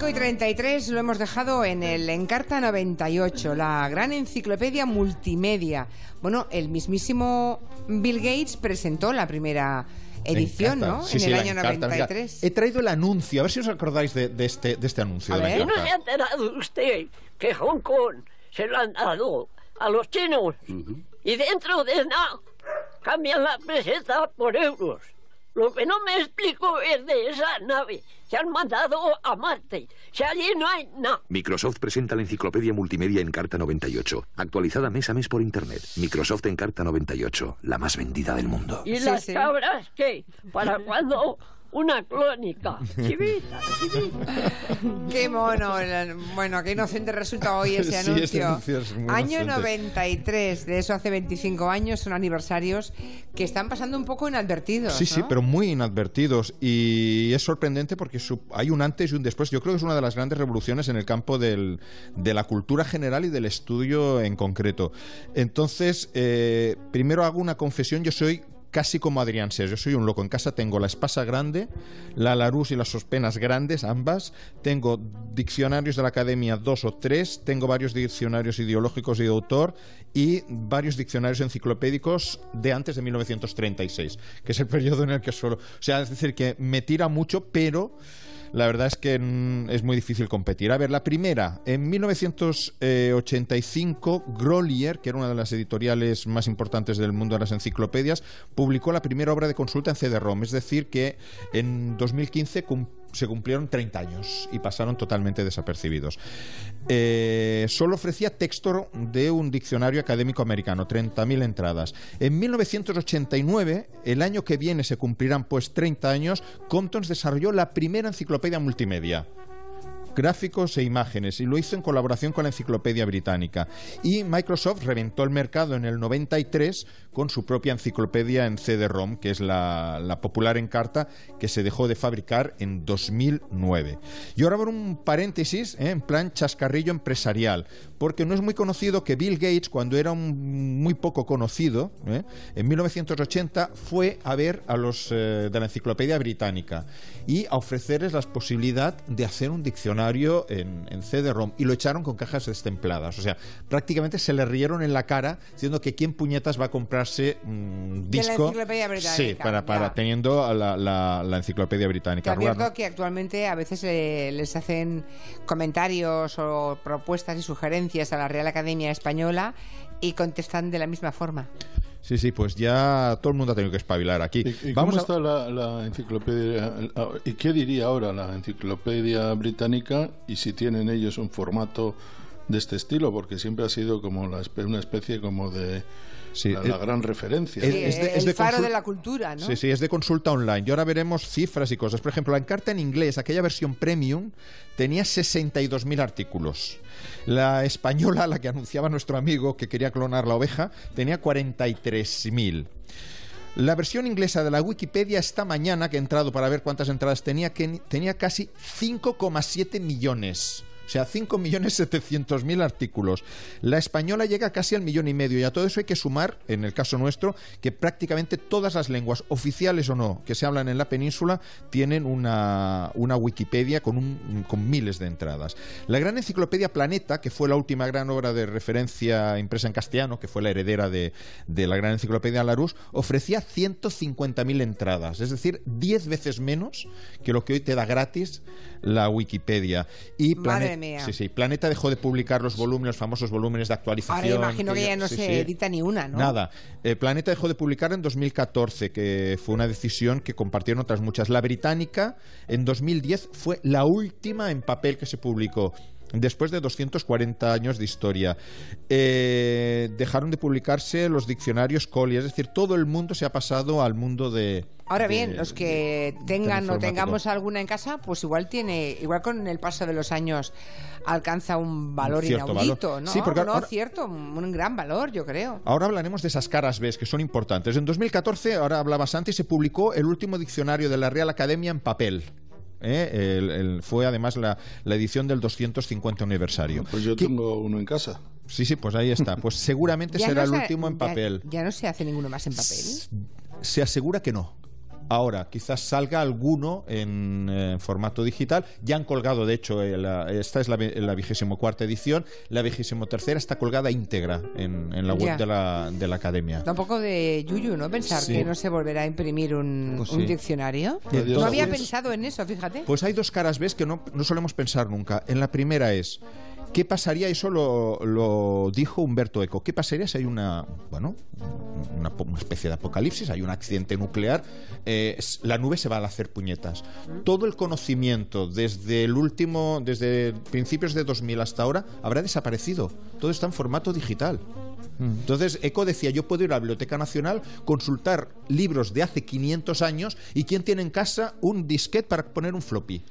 5 y 33 lo hemos dejado en el Encarta 98, la gran enciclopedia multimedia, Bueno, el mismísimo Bill Gates presentó la primera edición. ¿no? Sí, en sí, el año Encarta. Mira, 93. he traído el anuncio, a ver si os acordáis de, de este, de este anuncio. A de la ver. ¿No se ha enterado usted que Hong Kong se lo han dado a los chinos? Y dentro de nada cambian la peseta por euros. Lo que no me explico es de esa nave que han mandado a Marte. Si allí no hay nada. Microsoft presenta la enciclopedia multimedia Encarta 98, actualizada mes a mes por Internet. Microsoft Encarta 98, la más vendida del mundo. ¿Y las cabras qué? ¿Para cuándo? Una clónica. Chivita, chivita. Qué mono. Bueno, qué inocente resulta hoy ese Sí, anuncio. ese anuncio es muy año inocente. 93, de eso hace 25 años, son aniversarios que están pasando un poco inadvertidos. Sí, sí, pero muy inadvertidos. Y es sorprendente porque su- hay un antes y un después. Yo creo que es una de las grandes revoluciones en el campo del- de la cultura general y del estudio en concreto. Entonces, eh, primero hago una confesión. Yo soy casi como Adrián Seas. Yo soy un loco. En casa tengo la espasa grande, la Larousse y las sospenas grandes, ambas. Tengo diccionarios de la academia, dos o tres. Tengo varios diccionarios ideológicos y de autor y varios diccionarios enciclopédicos de antes de 1936, que es el periodo en el que suelo... O sea, es decir, que me tira mucho, pero... La verdad es que mm, es muy difícil competir. A ver, la primera, en 1985, Grolier, que era una de las editoriales más importantes del mundo de las enciclopedias, publicó la primera obra de consulta en CD-ROM. Es decir, que en 2015 cum- se cumplieron 30 años y pasaron totalmente desapercibidos. Eh, solo ofrecía texto de un diccionario académico americano, 30.000 entradas. En 1989, el año que viene se cumplirán pues 30 años, Comptons desarrolló la primera enciclopedia multimedia gráficos e imágenes y lo hizo en colaboración con la Enciclopedia Británica. Y Microsoft reventó el mercado en el 93 con su propia enciclopedia en CD-ROM, que es la, la popular Encarta que se dejó de fabricar en 2009. Y ahora abro un paréntesis ¿eh? en plan chascarrillo empresarial, porque no es muy conocido que Bill Gates, cuando era un muy poco conocido, ¿eh? en 1980 fue a ver a los eh, de la Enciclopedia Británica y a ofrecerles la posibilidad de hacer un diccionario en, en CD-ROM y lo echaron con cajas destempladas. O sea, prácticamente se le rieron en la cara diciendo que quién puñetas va a comprarse un De la disco. Enciclopedia Británica, Sí, para, para ya. teniendo la, la- la Enciclopedia Te Británica. advierto Ruano. que actualmente a veces eh, les hacen comentarios o propuestas y sugerencias a la Real Academia Española y contestan de la misma forma. Sí, sí, pues ya todo el mundo ha tenido que espabilar aquí. ¿Y Vamos cómo a- está la, la enciclopedia? ¿Y qué diría ahora la enciclopedia británica? Y si tienen ellos un formato de este estilo, porque siempre ha sido como la una especie como de la, la gran referencia. es- es de- es el de faro de la cultura, ¿no? Sí, sí, es de consulta online. Y ahora veremos cifras y cosas. Por ejemplo, la encarta en inglés, aquella versión premium, tenía 62.000 artículos. La española, la que anunciaba nuestro amigo que quería clonar la oveja, tenía 43.000. La versión inglesa de la Wikipedia esta mañana, que he entrado para ver cuántas entradas tenía, que tenía casi 5,7 millones. Sea, 5.700.000 artículos. La española llega casi al millón y medio. Y a todo eso hay que sumar, en el caso nuestro, que prácticamente todas las lenguas, oficiales o no, que se hablan en la península, tienen una, una Wikipedia con, un- con miles de entradas. La gran enciclopedia Planeta, que fue la última gran obra de referencia impresa en castellano, que fue la heredera de, de la gran enciclopedia Larousse, ofrecía 150.000 entradas, es decir, 10 veces menos que lo que hoy te da gratis la Wikipedia. Y Madre mía. Sí, sí, Planeta dejó de publicar los volúmenes, los famosos volúmenes de actualización. Ahora imagino que ya no sí, se sí. edita ni una, ¿no? Nada. Eh, Planeta dejó de publicar en 2014, que fue una decisión que compartieron otras muchas. La británica, en 2010, fue la última en papel que se publicó. Después de 240 años de historia, Eh, dejaron de publicarse los diccionarios Collier, es decir, todo el mundo se ha pasado al mundo de. Ahora bien, los que tengan o tengamos alguna en casa, pues igual tiene, igual con el paso de los años alcanza un valor Cierto inaudito, valor. ¿no? Sí, porque no, ahora- cierto, un gran valor, yo creo. Ahora hablaremos de esas caras B que son importantes. En 2014, ahora hablabas antes, se publicó el último diccionario de la Real Academia en papel. ¿Eh? El- el- fue además la, la edición del 250 aniversario. Pues yo tengo uno en casa. Sí, sí, pues ahí está. Pues seguramente será no el se- último en ya- papel. Ya, no se hace ninguno más en papel. Se asegura que no. Ahora, quizás salga alguno en eh, formato digital. Ya han colgado, de hecho, eh, la- esta es la, vigésimo cuarta edición. La vigésimo tercera está colgada íntegra en, en la web de la, de la academia. Da un poco de yuyu, ¿no? Pensar Sí. que no se volverá a imprimir un, Pues un diccionario. Entonces- no había pensado en eso, fíjate. Pues hay dos caras, ves, que no, no solemos pensar nunca. En la primera es, ¿qué pasaría? Eso lo, lo dijo Humberto Eco. ¿Qué pasaría si hay una, bueno, una, especie de apocalipsis, hay un accidente nuclear, eh, la nube se va a hacer puñetas. Todo el conocimiento desde el último, desde principios de 2000 hasta ahora, habrá desaparecido. Todo está en formato digital. Entonces, Eco decía, yo puedo ir a la Biblioteca Nacional, consultar libros de hace 500 años y quién tiene en casa un disquete para poner un floppy.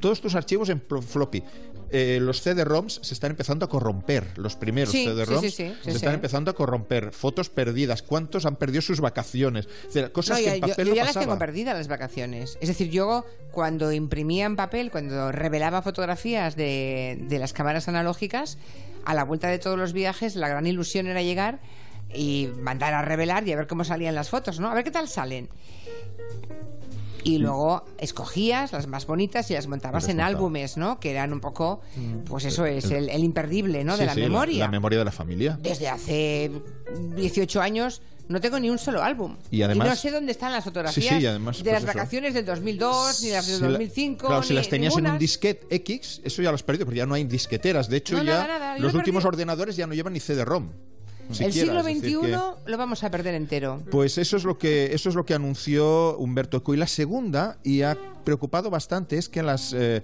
Todos tus archivos en floppy. Eh, los CD-ROMs se están empezando a corromper. Los primeros Sí, CD-ROMs sí, sí, sí, se están empezando a corromper. Fotos perdidas. ¿Cuántos han perdido sus vacaciones? Es decir, cosas No, que ya- en yo, papel yo no ya las tengo perdidas las vacaciones. Es decir, yo cuando imprimía en papel, cuando revelaba fotografías de, de las cámaras analógicas, a la vuelta de todos los viajes, la gran ilusión era llegar y mandar a revelar y a ver cómo salían las fotos, ¿no? A ver qué tal salen. Y luego escogías las más bonitas y las montabas en montaba. álbumes, ¿no? Que eran un poco, pues eso es, el, el imperdible, ¿no? Sí, de la sí, memoria. La, memoria de la familia. Desde hace 18 años no tengo ni un solo álbum. Y además- no sé dónde están las fotografías Sí, sí, y además, de pues las eso. vacaciones del 2002, ni las del Si la- 2005. claro, si ni- las tenías en un ninguna. disquete X, eso ya lo has perdido, porque ya no hay disqueteras. De hecho, No, ya nada, nada, los lo últimos ordenadores ya no llevan ni CD-ROM. El siglo XXI que- lo vamos a perder entero. Pues eso es lo que eso es lo que anunció Humberto Eco. Y la segunda, y ha preocupado bastante, es que las eh,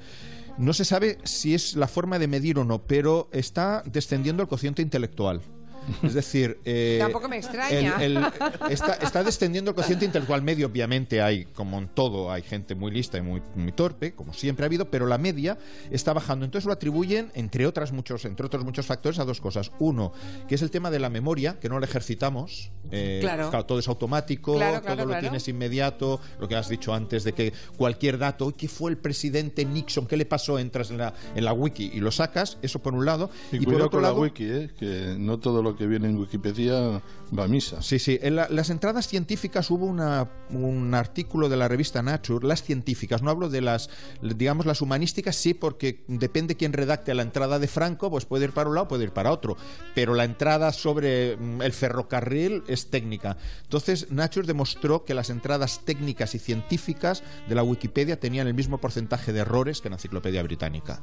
no se sabe si es la forma de medir o no, pero está descendiendo el cociente intelectual. Es decir, eh, Tampoco me extraña. el- el- está, está descendiendo el cociente intelectual medio, obviamente hay, como en todo, hay gente muy lista y muy, muy torpe, como siempre ha habido, pero la media está bajando. Entonces lo atribuyen, entre otras muchos, entre otros muchos factores, a dos cosas. Uno, que es el tema de la memoria, que no la ejercitamos. eh, Claro. todo es automático, Claro, claro, todo lo claro. tienes inmediato, lo que has dicho antes de que cualquier dato, "Uy, ¿qué fue el presidente Nixon? ¿Qué le pasó? Entras en la, en la wiki y lo sacas, eso por un lado. Y, por cuidado otro con lado, la wiki, ¿eh? que no todo lo que viene en Wikipedia va a misa. Sí, sí. En la- las entradas científicas hubo una- un artículo de la revista Nature, las científicas, no hablo de las, digamos, las humanísticas, sí, porque depende quién redacte la entrada de Franco, pues puede ir para un lado, puede ir para otro. Pero la entrada sobre mm, el ferrocarril es técnica. Entonces, Nature demostró que las entradas técnicas y científicas de la Wikipedia tenían el mismo porcentaje de errores que la enciclopedia británica.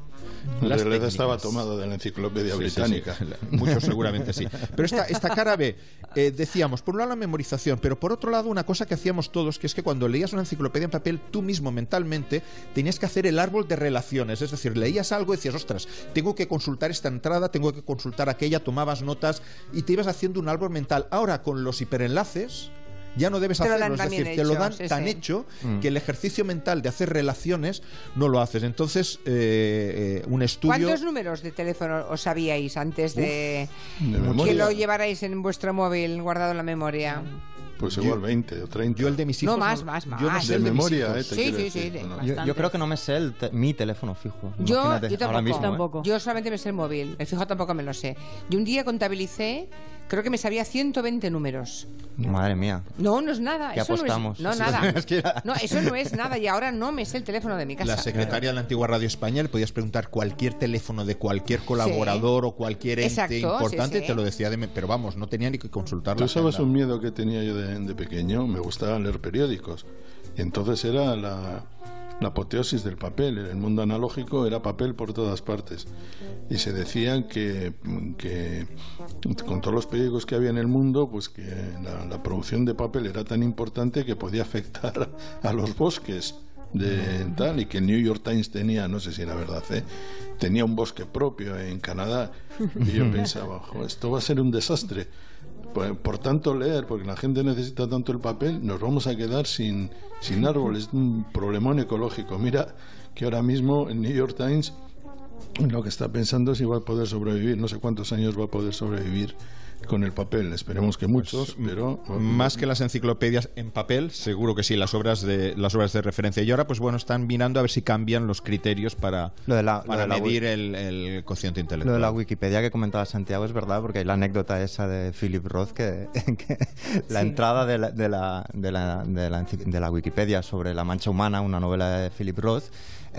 En realidad estaba tomado de la enciclopedia Sí, sí, sí. británica. Muchos seguramente sí. Pero esta, esta cara B, eh, decíamos, por un lado la memorización, pero por otro lado una cosa que hacíamos todos, que es que cuando leías una enciclopedia en papel, tú mismo mentalmente tenías que hacer el árbol de relaciones. Es decir, leías algo y decías, ostras, tengo que consultar esta entrada, tengo que consultar aquella, tomabas notas y te ibas haciendo un árbol mental. Ahora con los hiperenlaces ya no debes hacerlo, es decir, también te lo hecho, dan sí, tan sí. hecho Mm. que el ejercicio mental de hacer relaciones no lo haces. Entonces, eh, eh, un estudio... ¿Cuántos números de teléfono os sabíais antes de, de que lo llevarais en vuestro móvil guardado en la memoria? Pues igual 20 o 30. Yo el de mis No, más, más, más. Yo no sé de memoria, eh, te Sí, sí, decir. sí, de- No. Yo, yo creo que no me sé el te- mi teléfono fijo. Yo, yo ahora tampoco. mismo, ¿eh? Yo solamente me sé el móvil. El fijo tampoco me lo sé. Y un día contabilicé, creo que me sabía 120 números. Madre mía. No, no es nada. ¿Qué eso apostamos? No es, no, nada. No, eso no es nada. Y ahora no me sé el teléfono de mi casa. La secretaria de la antigua Radio España le podías preguntar cualquier teléfono de cualquier colaborador o cualquier ente Exacto, importante sí. y te lo decía de me- pero vamos, no tenía ni que consultar la Tú sabes un miedo que tenía yo de, de pequeño, me gustaba leer periódicos. Y entonces era la, la apoteosis del papel. En el mundo analógico era papel por todas partes. Y se decían que, que con todos los periódicos que había en el mundo, pues que la, la producción de papel era tan importante que podía afectar a los bosques de tal y que el New York Times tenía, no sé si era verdad, ¿eh? tenía un bosque propio en Canadá y yo pensaba, "Jo, esto va a ser un desastre. Por, por tanto leer, porque la gente necesita tanto el papel, nos vamos a quedar sin, sin árboles, un problemón ecológico. Mira que ahora mismo el New York Times lo que está pensando es si va a poder sobrevivir, no sé cuántos años va a poder sobrevivir con el papel. Esperemos que muchos, Pues, pero Más que las enciclopedias en papel, seguro que sí, las obras de las obras de referencia. Y ahora, pues bueno, están mirando a ver si cambian los criterios para, Lo de la- lo para de la medir wi- el, el cociente Lo intelectual. de la Wikipedia que comentaba Santiago es verdad, porque hay la anécdota esa de Philip Roth que, que la Sí. entrada de la, de, la, de, la, de, la, de la Wikipedia sobre La Mancha Humana, una novela de Philip Roth,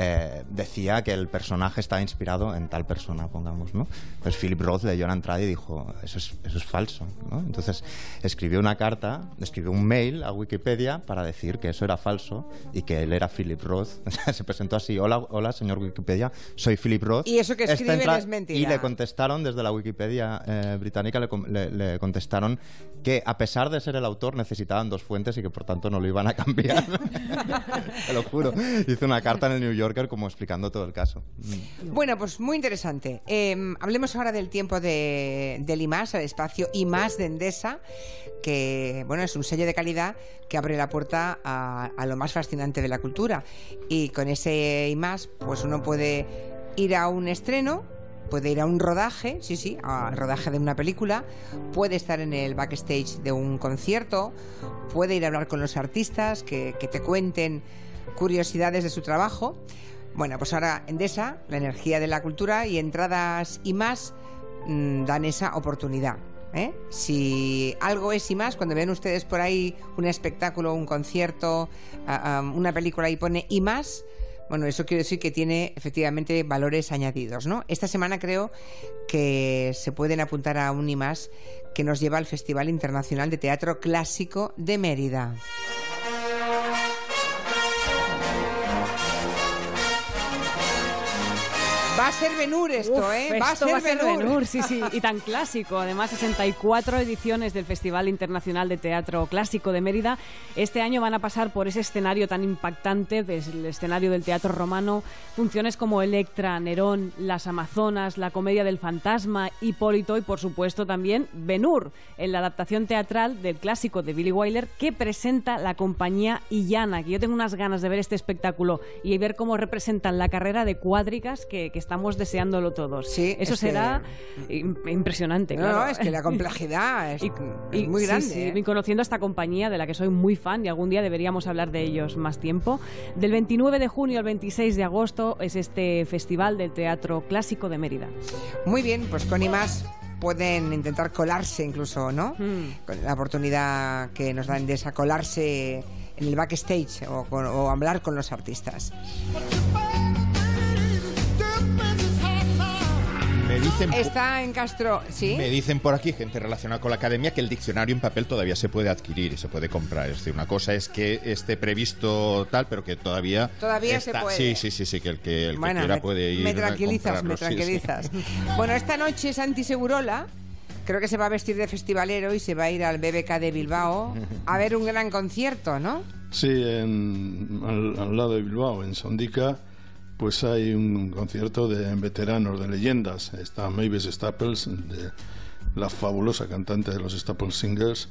eh, decía que el personaje estaba inspirado en tal persona, pongamos, ¿no? Pues Philip Roth leyó la entrada y dijo, eso es, eso es falso, ¿no? Entonces escribió una carta, escribió un mail a Wikipedia para decir que eso era falso y que él era Philip Roth. Se presentó así, hola, hola, señor Wikipedia, soy Philip Roth. Y eso que escriben es mentira. Y le contestaron desde la Wikipedia eh, británica, le, com- le- le contestaron que a pesar de ser el autor necesitaban dos fuentes y que por tanto no lo iban a cambiar. Te lo juro. Hizo una carta en el New Yorker como explicando todo el caso. Bueno, pues muy interesante. Eh, hablemos ahora del tiempo de, del IMAS, el espacio IMAS de Endesa, que bueno, es un sello de calidad que abre la puerta a, a lo más fascinante de la cultura. Y con ese IMAS, pues uno puede ir a un estreno, puede ir a un rodaje, sí, sí, al rodaje de una película, puede estar en el backstage de un concierto, puede ir a hablar con los artistas que, que te cuenten curiosidades de su trabajo. Bueno, pues ahora Endesa, la energía de la cultura y entradas y más mm, dan esa oportunidad. ¿eh? Si algo es y más, cuando ven ustedes por ahí un espectáculo, un concierto, una película y pone y más, bueno, eso quiere decir que tiene efectivamente valores añadidos, ¿no? Esta semana creo que se pueden apuntar a un y más que nos lleva al Festival Internacional de Teatro Clásico de Mérida. A ser Benur esto, Uf, ¿eh? Va a esto ser Benur. Sí, sí, y tan clásico. Además, 64 ediciones del Festival Internacional de Teatro Clásico de Mérida. Este año van a pasar por ese escenario tan impactante, el escenario del teatro romano, funciones como Electra, Nerón, Las Amazonas, La Comedia del Fantasma, Hipólito y, por supuesto, también Ben-Hur, en la adaptación teatral del clásico de Billy Wilder que presenta la compañía Illana, que yo tengo unas ganas de ver este espectáculo y ver cómo representan la carrera de cuádricas que, que estamos deseándolo todos. Sí, Eso es que- será im- impresionante, No, claro. no, es que la complejidad es, Y- es y- muy sí, grande. sí, ¿eh? y conociendo a esta compañía de la que soy muy fan y algún día deberíamos hablar de ellos más tiempo. Del 29 de junio al 26 de agosto es este Festival del Teatro Clásico de Mérida. Muy bien, pues con IMAS pueden intentar colarse incluso, ¿no? Hmm. Con la oportunidad que nos dan de esa colarse en el backstage o, con- o hablar con los artistas. Me dicen, Está en Castro, ¿sí? me dicen por aquí, gente relacionada con la academia, que el diccionario en papel todavía se puede adquirir y se puede comprar. Es decir, una cosa es que esté previsto tal, pero que todavía. Todavía se puede. Sí, sí, sí, sí, que el que, el que quiera me, puede ir. me a tranquilizas, me comprarlo, sí, sí. tranquilizas. Bueno, esta noche Santi Segurola creo que se va a vestir de festivalero y se va a ir al BBK de Bilbao a ver un gran concierto, ¿no? Sí, en- al, al lado de Bilbao, en Sondica, pues hay un concierto de veteranos, de leyendas. Está Mavis Staples, de la fabulosa cantante de los Staples Singers.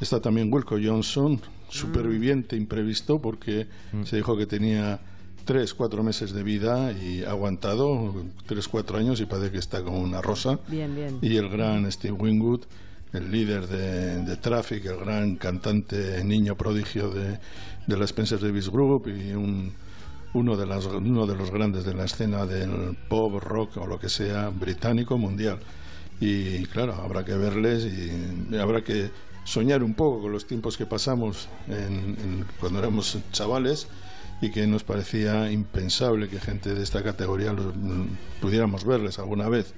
Está también Wilco Johnson, superviviente imprevisto, porque se dijo que tenía tres, cuatro meses de vida y ha aguantado tres, cuatro años y parece que está como una rosa Bien, bien. y el gran Steve Wingwood, el líder de, de Traffic, el gran cantante niño prodigio de, de la Spencer Davis Group y un, uno, de las, uno de los grandes de la escena del pop, rock o lo que sea británico mundial. Y claro, habrá que verles y habrá que soñar un poco con los tiempos que pasamos cuando éramos chavales y que nos parecía impensable que gente de esta categoría los- mm, pudiéramos verles alguna vez.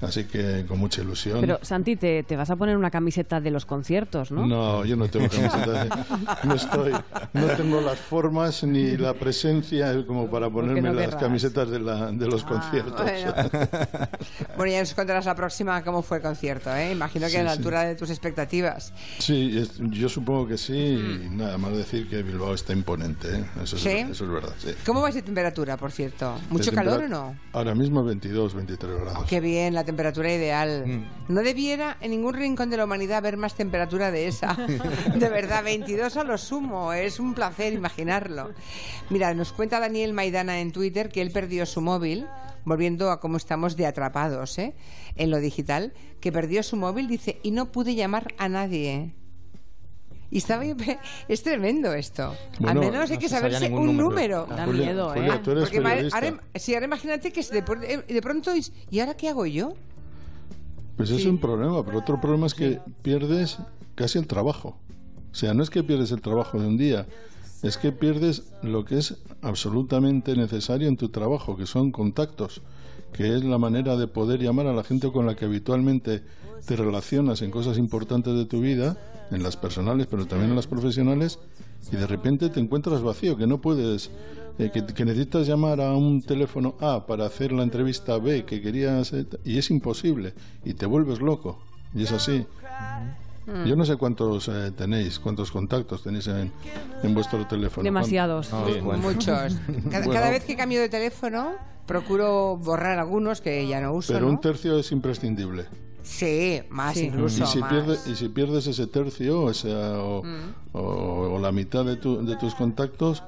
Así que con mucha ilusión. Pero Santi, te, te vas a poner una camiseta de los conciertos, ¿no? No, yo no tengo camiseta. de- no estoy, no tengo las formas ni la presencia como para ponerme no las querrás. camisetas de, la, de los conciertos. bueno. Bueno, ya nos contarás la próxima cómo fue el concierto, ¿eh? Imagino que Sí, a la sí. altura de tus expectativas. Sí, es- yo supongo que sí. Y nada más decir que Bilbao está imponente. ¿eh? Eso, es, ¿Sí? eso es verdad. sí. ¿Cómo va de temperatura, por cierto? ¿Mucho calor o no? Ahora mismo 22, 23 grados. Qué bien, la temperatura ideal. Mm. No debiera en ningún rincón de la humanidad haber más temperatura de esa. De verdad, 22 a lo sumo. Es un placer imaginarlo. Mira, nos cuenta Daniel Maidana en Twitter que él perdió su móvil, volviendo a cómo estamos de atrapados ¿eh? en lo digital, que perdió su móvil, dice, y no pude llamar a nadie. Y estaba, es tremendo esto. Bueno, Al menos hay no que saberse un número. número. Da Julia- miedo, ¿eh? Julia, tú eres Porque periodista. ahora, sí, ahora imagínate que de, por- de pronto es, ¿y ahora qué hago yo? Pues es un problema, pero otro problema es que pierdes casi el trabajo. O sea, no es que pierdes el trabajo de un día, es que pierdes lo que es absolutamente necesario en tu trabajo, que son contactos, que es la manera de poder llamar a la gente con la que habitualmente te relacionas en cosas importantes de tu vida, en las personales, pero también en las profesionales, y de repente te encuentras vacío, que no puedes, eh, que, que necesitas llamar a un teléfono A para hacer la entrevista B que querías, eh, y es imposible, y te vuelves loco, y es así. Mm. Yo no sé cuántos eh, tenéis, cuántos contactos tenéis en, en vuestro teléfono. Demasiados. ¿Cuán- Sí, Muchos. Cada, Bueno, cada vez que cambio de teléfono, procuro borrar algunos que ya no uso. Pero ¿no? un tercio es imprescindible. Sí, más incluso. y, si más. pierdes, y si pierdes ese tercio o, sea, o, Mm. o- o la mitad de, tu- de tus contactos,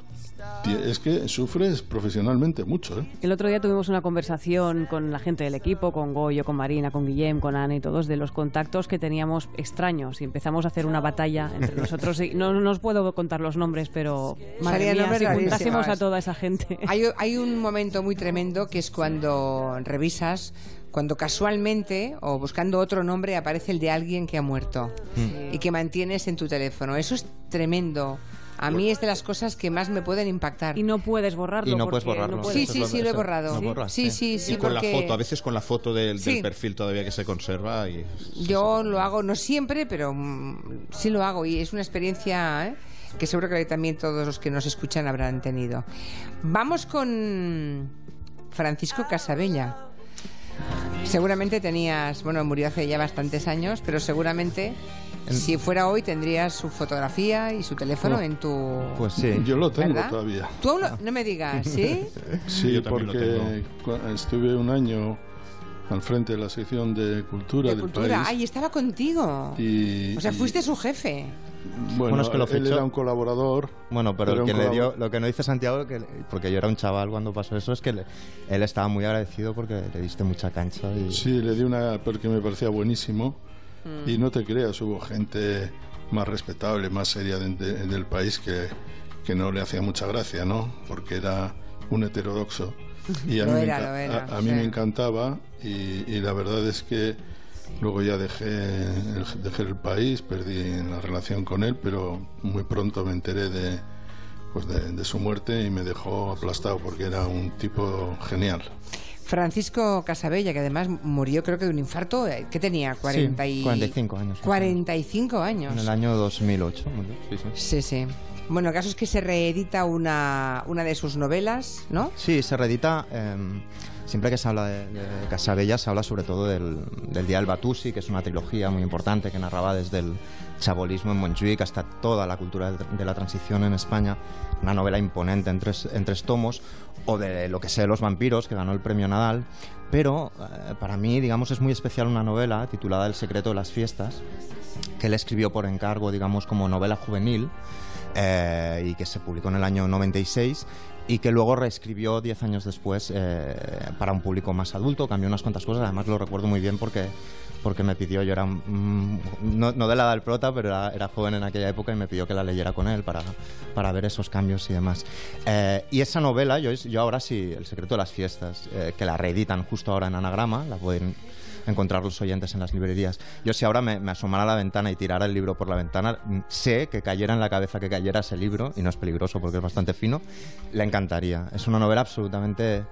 es que sufres profesionalmente mucho. ¿eh? El otro día tuvimos una conversación con la gente del equipo, con Goyo, con Marina, con Guillem, con Ana y todos, de los contactos que teníamos extraños y empezamos a hacer una batalla entre nosotros. Y no, no os puedo contar los nombres, pero madre mía, si juntásemos a toda esa gente. Hay, hay un momento muy tremendo que es cuando revisas, cuando casualmente o buscando otro nombre aparece el de alguien que ha muerto Mm. y que mantienes en tu teléfono. Eso es tremendo. A mí es de las cosas que más me pueden impactar. Y no puedes borrarlo. Y no puedes borrarlo. Sí, Eso sí, es sí, lo he borrado. Sí, sí, sí, y con porque- la foto, a veces con la foto del, del Sí. perfil todavía que se conserva. Y... Yo lo hago, no siempre, pero mm, sí lo hago y es una experiencia ¿eh? que seguro que también todos los que nos escuchan habrán tenido. Vamos con Francisco Casabella. Seguramente tenías, bueno, murió hace ya bastantes años, pero seguramente si fuera hoy tendrías su fotografía y su teléfono Oh. en tu... Pues sí. Yo lo tengo ¿Verdad? todavía. Tú aún lo- no me digas, ¿sí? Sí, Yo también lo porque estuve un año al frente de la sección de cultura De del cultura. país. Ay, estaba contigo. Y, O sea, y- fuiste su jefe. Bueno, Bueno, es que lo él era un colaborador. Bueno, pero, que le dio, lo que no dice Santiago, que, porque yo era un chaval cuando pasó eso, es que le- él estaba muy agradecido porque le diste mucha cancha. Y... Sí, le di una porque me parecía buenísimo. Mm. Y no te creas, hubo gente más respetable, más seria de- de- del país que, que no le hacía mucha gracia, ¿no? Porque era un heterodoxo. Y a Lo mí, me, era, enca- lo era, a- a mí sí. me encantaba y, y la verdad es que luego ya dejé el, dejé el país, perdí la relación con él, pero muy pronto me enteré de, pues de, de su muerte y me dejó aplastado porque era un tipo genial. Francisco Casabella, que además murió creo que de un infarto, eh, ¿qué tenía? 40 y... 45 años. 45 años. En el año 2008. murió, Sí, sí. Sí, sí. Bueno, el caso es que se reedita una, una de sus novelas, ¿no? Sí, se reedita. eh, siempre que se habla de, de Casabella, se habla sobre todo del, del Día del Batusi, que es una trilogía muy importante que narraba desde el chabolismo en Montjuic hasta toda la cultura de, la transición en España. Una novela imponente en tres, en tres tomos, o de lo que sé los vampiros, que ganó el premio Nadal. Pero eh, para mí, digamos, es muy especial una novela titulada El secreto de las fiestas, que él escribió por encargo, digamos, como novela juvenil eh, y que se publicó en el año 96 y que luego reescribió 10 años después eh, para un público más adulto, cambió unas cuantas cosas, además lo recuerdo muy bien porque, porque me pidió, yo era mm, no, no de la edad del prota, pero era, era joven en aquella época y me pidió que la leyera con él para, para ver esos cambios y demás. Eh, y esa novela, yo, yo ahora sí, El secreto de las fiestas, eh, que la reeditan justo ahora en anagrama, la pueden encontrar los oyentes en las librerías. Yo si ahora me, me asomara a la ventana y tirara el libro por la ventana, mm, sé que cayera en la cabeza que cayera ese libro, y no es peligroso porque es bastante fino, le encantaría. Es una novela absolutamente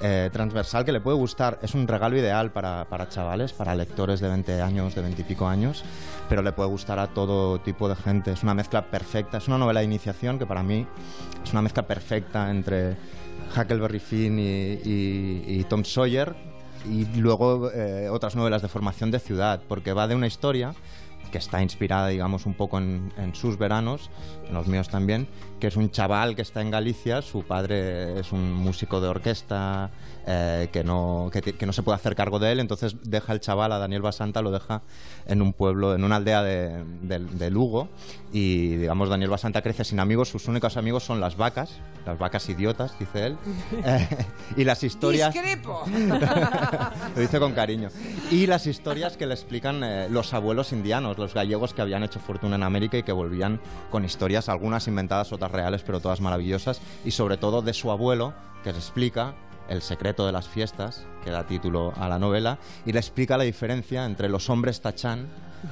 eh, transversal que le puede gustar. Es un regalo ideal para, para chavales, para lectores de 20 años, de 20 y pico años, pero le puede gustar a todo tipo de gente. Es una mezcla perfecta. Es una novela de iniciación que para mí es una mezcla perfecta entre Huckleberry Finn y, y- y Tom Sawyer y luego eh, otras novelas de formación de ciudad, porque va de una historia que está inspirada, digamos, un poco en, en, sus veranos, en los míos también, que es un chaval que está en Galicia, su padre es un músico de orquesta eh, que, no, que, que, no se puede hacer cargo de él, entonces deja el chaval a Daniel Basanta, lo deja en un pueblo, en una aldea de, de, de Lugo, y digamos, Daniel Basanta crece sin amigos, sus únicos amigos son las vacas, las vacas idiotas, dice él, eh, y las historias... ¡Discrepo! lo dice con cariño. Y las historias que le explican eh, los abuelos indianos, los gallegos que habían hecho fortuna en América y que volvían con historias, algunas inventadas, otras reales, pero todas maravillosas, y sobre todo de su abuelo, que le explica el secreto de las fiestas, que da título a la novela, y le explica la diferencia entre los hombres tachán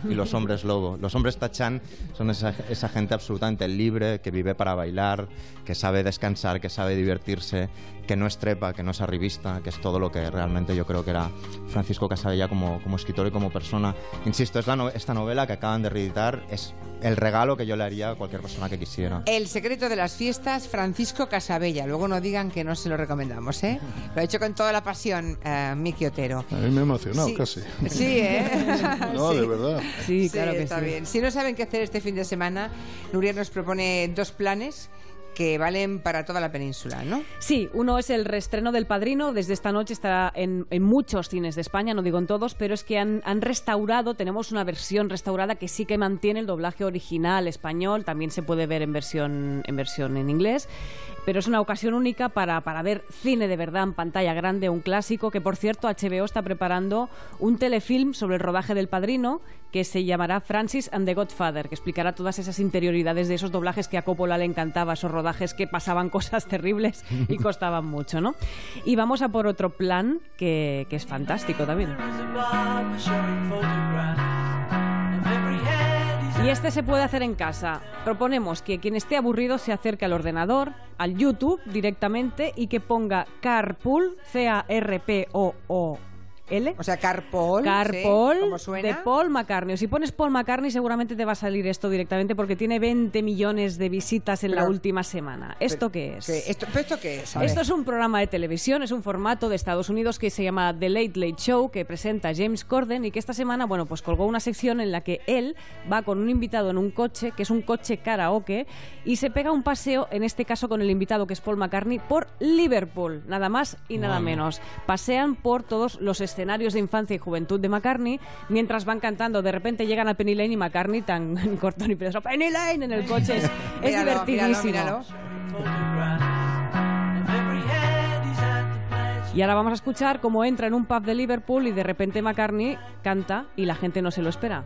y los hombres lobo. Los hombres tachán son esa, esa, gente absolutamente libre, que vive para bailar, que sabe descansar, que sabe divertirse, que no es trepa, que no es arribista, que es todo lo que realmente yo creo que era Francisco Casabella como, como escritor y como persona. Insisto, es la no, esta novela que acaban de reeditar, es el regalo que yo le haría a cualquier persona que quisiera. El secreto de las fiestas, Francisco Casabella. Luego no digan que no se lo recomendamos, ¿eh? Lo ha hecho con toda la pasión uh, Miki Otero. A mí me ha emocionado sí. casi. Sí, ¿eh? no, sí. de verdad. Sí, claro sí, que está sí. bien. Si no saben qué hacer este fin de semana, Nuria nos propone dos planes que valen para toda la península, ¿no? Sí, uno es el reestreno del Padrino, desde esta noche estará en, en muchos cines de España, no digo en todos, pero es que han, han, restaurado, tenemos una versión restaurada que sí que mantiene el doblaje original español, también se puede ver en versión en, versión en inglés, pero es una ocasión única para, para ver cine de verdad en pantalla grande, un clásico, que por cierto HBO está preparando un telefilm sobre el rodaje del Padrino que se llamará Francis and the Godfather, que explicará todas esas interioridades de esos doblajes que a Coppola le encantaba, esos rodajes que pasaban cosas terribles y costaban mucho, ¿no? Y vamos a por otro plan que, es fantástico también. Y este se puede hacer en casa. Proponemos que quien esté aburrido se acerque al ordenador, al YouTube directamente y que ponga Carpool, C-A-R-P-O-O. L. O sea, Carpool. Carpool ¿sí? suena? de Paul McCartney. O si pones Paul McCartney, seguramente te va a salir esto directamente porque tiene 20 millones de visitas en pero, la última semana. ¿Esto pero, qué es? ¿qué? ¿Esto, ¿Esto qué es? Esto es un programa de televisión, es un formato de Estados Unidos que se llama The Late Late Show, que presenta James Corden y que esta semana, bueno, pues colgó una sección en la que él va con un invitado en un coche, que es un coche karaoke, y se pega un paseo, en este caso con el invitado que es Paul McCartney, por Liverpool, nada más y nada Bueno. menos. Pasean por todos los escenarios de infancia y juventud de McCartney mientras van cantando. De repente llegan a Penny Lane y McCartney tan cortón y pedazo. Penny Lane en el coche. Es, es Míralo, divertidísimo. míralo, Y ahora vamos a escuchar cómo entra en un pub de Liverpool y de repente McCartney canta y la gente no se lo espera.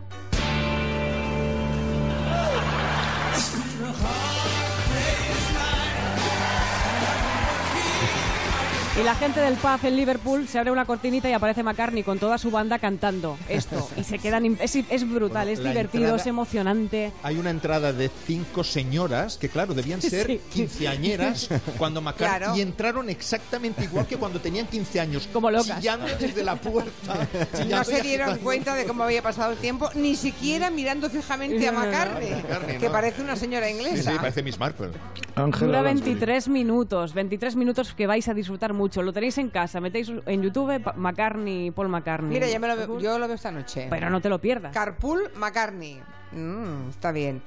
Y la gente del pub en Liverpool se abre una cortinita y aparece McCartney con toda su banda cantando esto. Y se quedan. Es, es brutal, Bueno, es divertido, entrada- es emocionante. Hay una entrada de cinco señoras que, claro, debían ser Sí. quinceañeras cuando McCartney Claro. y entraron exactamente igual que cuando tenían 15 años, Como locas. chillando desde la puerta. No se dieron cuenta de cómo había pasado el tiempo, ni siquiera mirando fijamente a No, no, no. McCartney, que parece una señora Sí, inglesa. sí, parece Miss Marple. Dura Lansbury. 23 minutos, 23 minutos que vais a disfrutar mucho. Lo tenéis en casa, metéis en YouTube McCartney, Paul McCartney. Mira, ya me lo veo- yo lo veo esta noche. Pero no te lo pierdas. Carpool McCartney. Mm, está bien.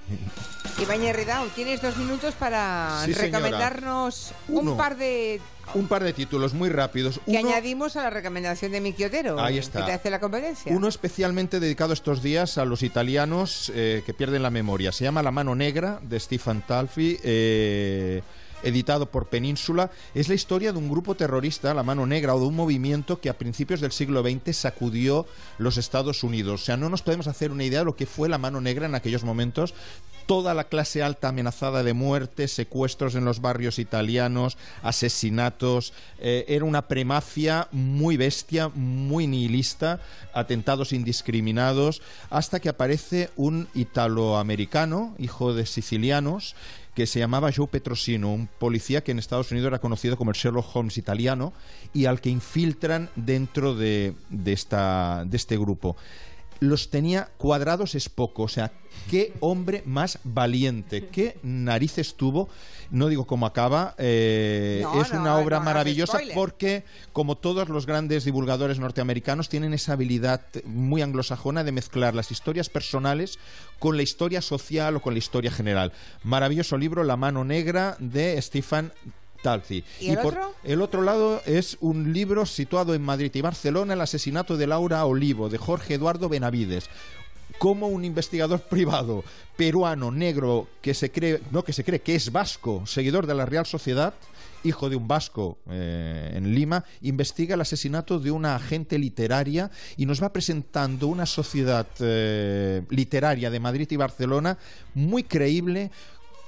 Ibañez Ridao, tienes dos minutos para Sí, recomendarnos un par de Un par de títulos muy rápidos. que Uno- añadimos a la recomendación de Miki Otero. Ahí está. Que te hace la competencia. Uno especialmente dedicado estos días a los italianos eh, que pierden la memoria. Se llama La mano negra de Stefan Talfi. eh, editado por Península, es la historia de un grupo terrorista, la mano negra, o de un movimiento que a principios del siglo XX sacudió los Estados Unidos. O sea, no nos podemos hacer una idea de lo que fue la mano negra en aquellos momentos. Toda la clase alta amenazada de muerte, secuestros en los barrios italianos, asesinatos. eh, era una premafia muy bestia, muy nihilista, atentados indiscriminados, hasta que aparece un italoamericano, hijo de sicilianos, que se llamaba Joe Petrosino, un policía que en Estados Unidos era conocido como el Sherlock Holmes italiano y al que infiltran dentro de, de esta, de este grupo. Los tenía cuadrados es poco. O sea, qué hombre más valiente, qué narices tuvo. No digo cómo acaba, eh, No, es no, una obra maravillosa porque, como todos los grandes divulgadores norteamericanos, tienen esa habilidad muy anglosajona de mezclar las historias personales con la historia social o con la historia general. Maravilloso libro, La mano negra, de Stefan Talci. ¿Y el por otro? el otro lado es un libro situado en Madrid y Barcelona, El asesinato de Laura Olivo, de Jorge Eduardo Benavides. Como un investigador privado peruano negro que se cree, no que se cree que es vasco, seguidor de la Real Sociedad, hijo de un vasco eh, en Lima, investiga el asesinato de una agente literaria y nos va presentando una sociedad eh, literaria de Madrid y Barcelona muy creíble,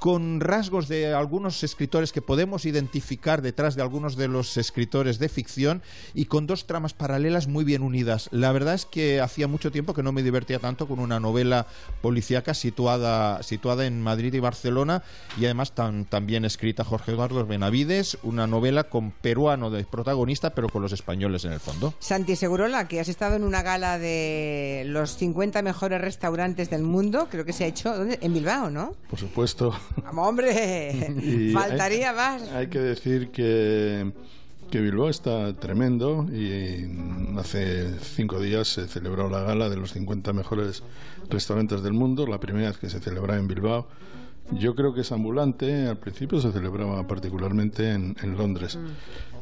con rasgos de algunos escritores que podemos identificar detrás de algunos de los escritores de ficción y con dos tramas paralelas muy bien unidas. La verdad es que hacía mucho tiempo que no me divertía tanto con una novela policíaca situada, situada en Madrid y Barcelona y además tan, también escrita Jorge Eduardo Benavides, una novela con peruano de protagonista pero con los españoles en el fondo. Santi Segurola, que has estado en una gala de los 50 mejores restaurantes del mundo, creo que se ha hecho ¿dónde? en Bilbao, ¿no? Por supuesto. Hombre, Y faltaría hay, más. Hay que decir que, que Bilbao está tremendo y hace cinco días se celebró la gala de los 50 mejores restaurantes del mundo, la primera vez que se celebra en Bilbao. Yo creo que es ambulante, al principio se celebraba particularmente en, en Londres.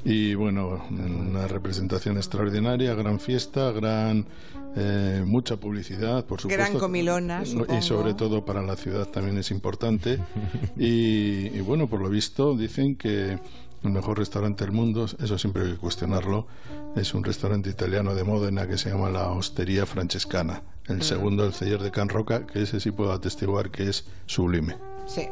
Y bueno, una representación extraordinaria, gran fiesta, gran eh, mucha publicidad, por supuesto. Gran comilona, Y supongo. sobre todo para la ciudad también es importante. y, y bueno, por lo visto dicen que el mejor restaurante del mundo, eso siempre hay que cuestionarlo, es un restaurante italiano de Módena que se llama la Hostería Francescana. El Mm. segundo, el Celler de Can Roca, que ese sí puedo atestiguar que es sublime. Sí.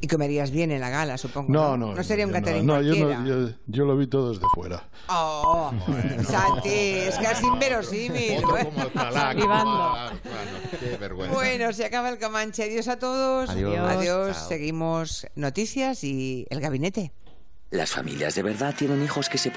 Y comerías bien en la gala, supongo. No, no. No sería un yo catering no, yo, cualquiera. no- yo, yo lo vi todo desde fuera. Oh, Santi, es casi inverosímil. Salivando. Qué vergüenza. Bueno, se acaba el Comanche. Adiós a todos. Adiós. Adiós. Chao. Seguimos noticias y el gabinete. Las familias de verdad tienen hijos que se ponen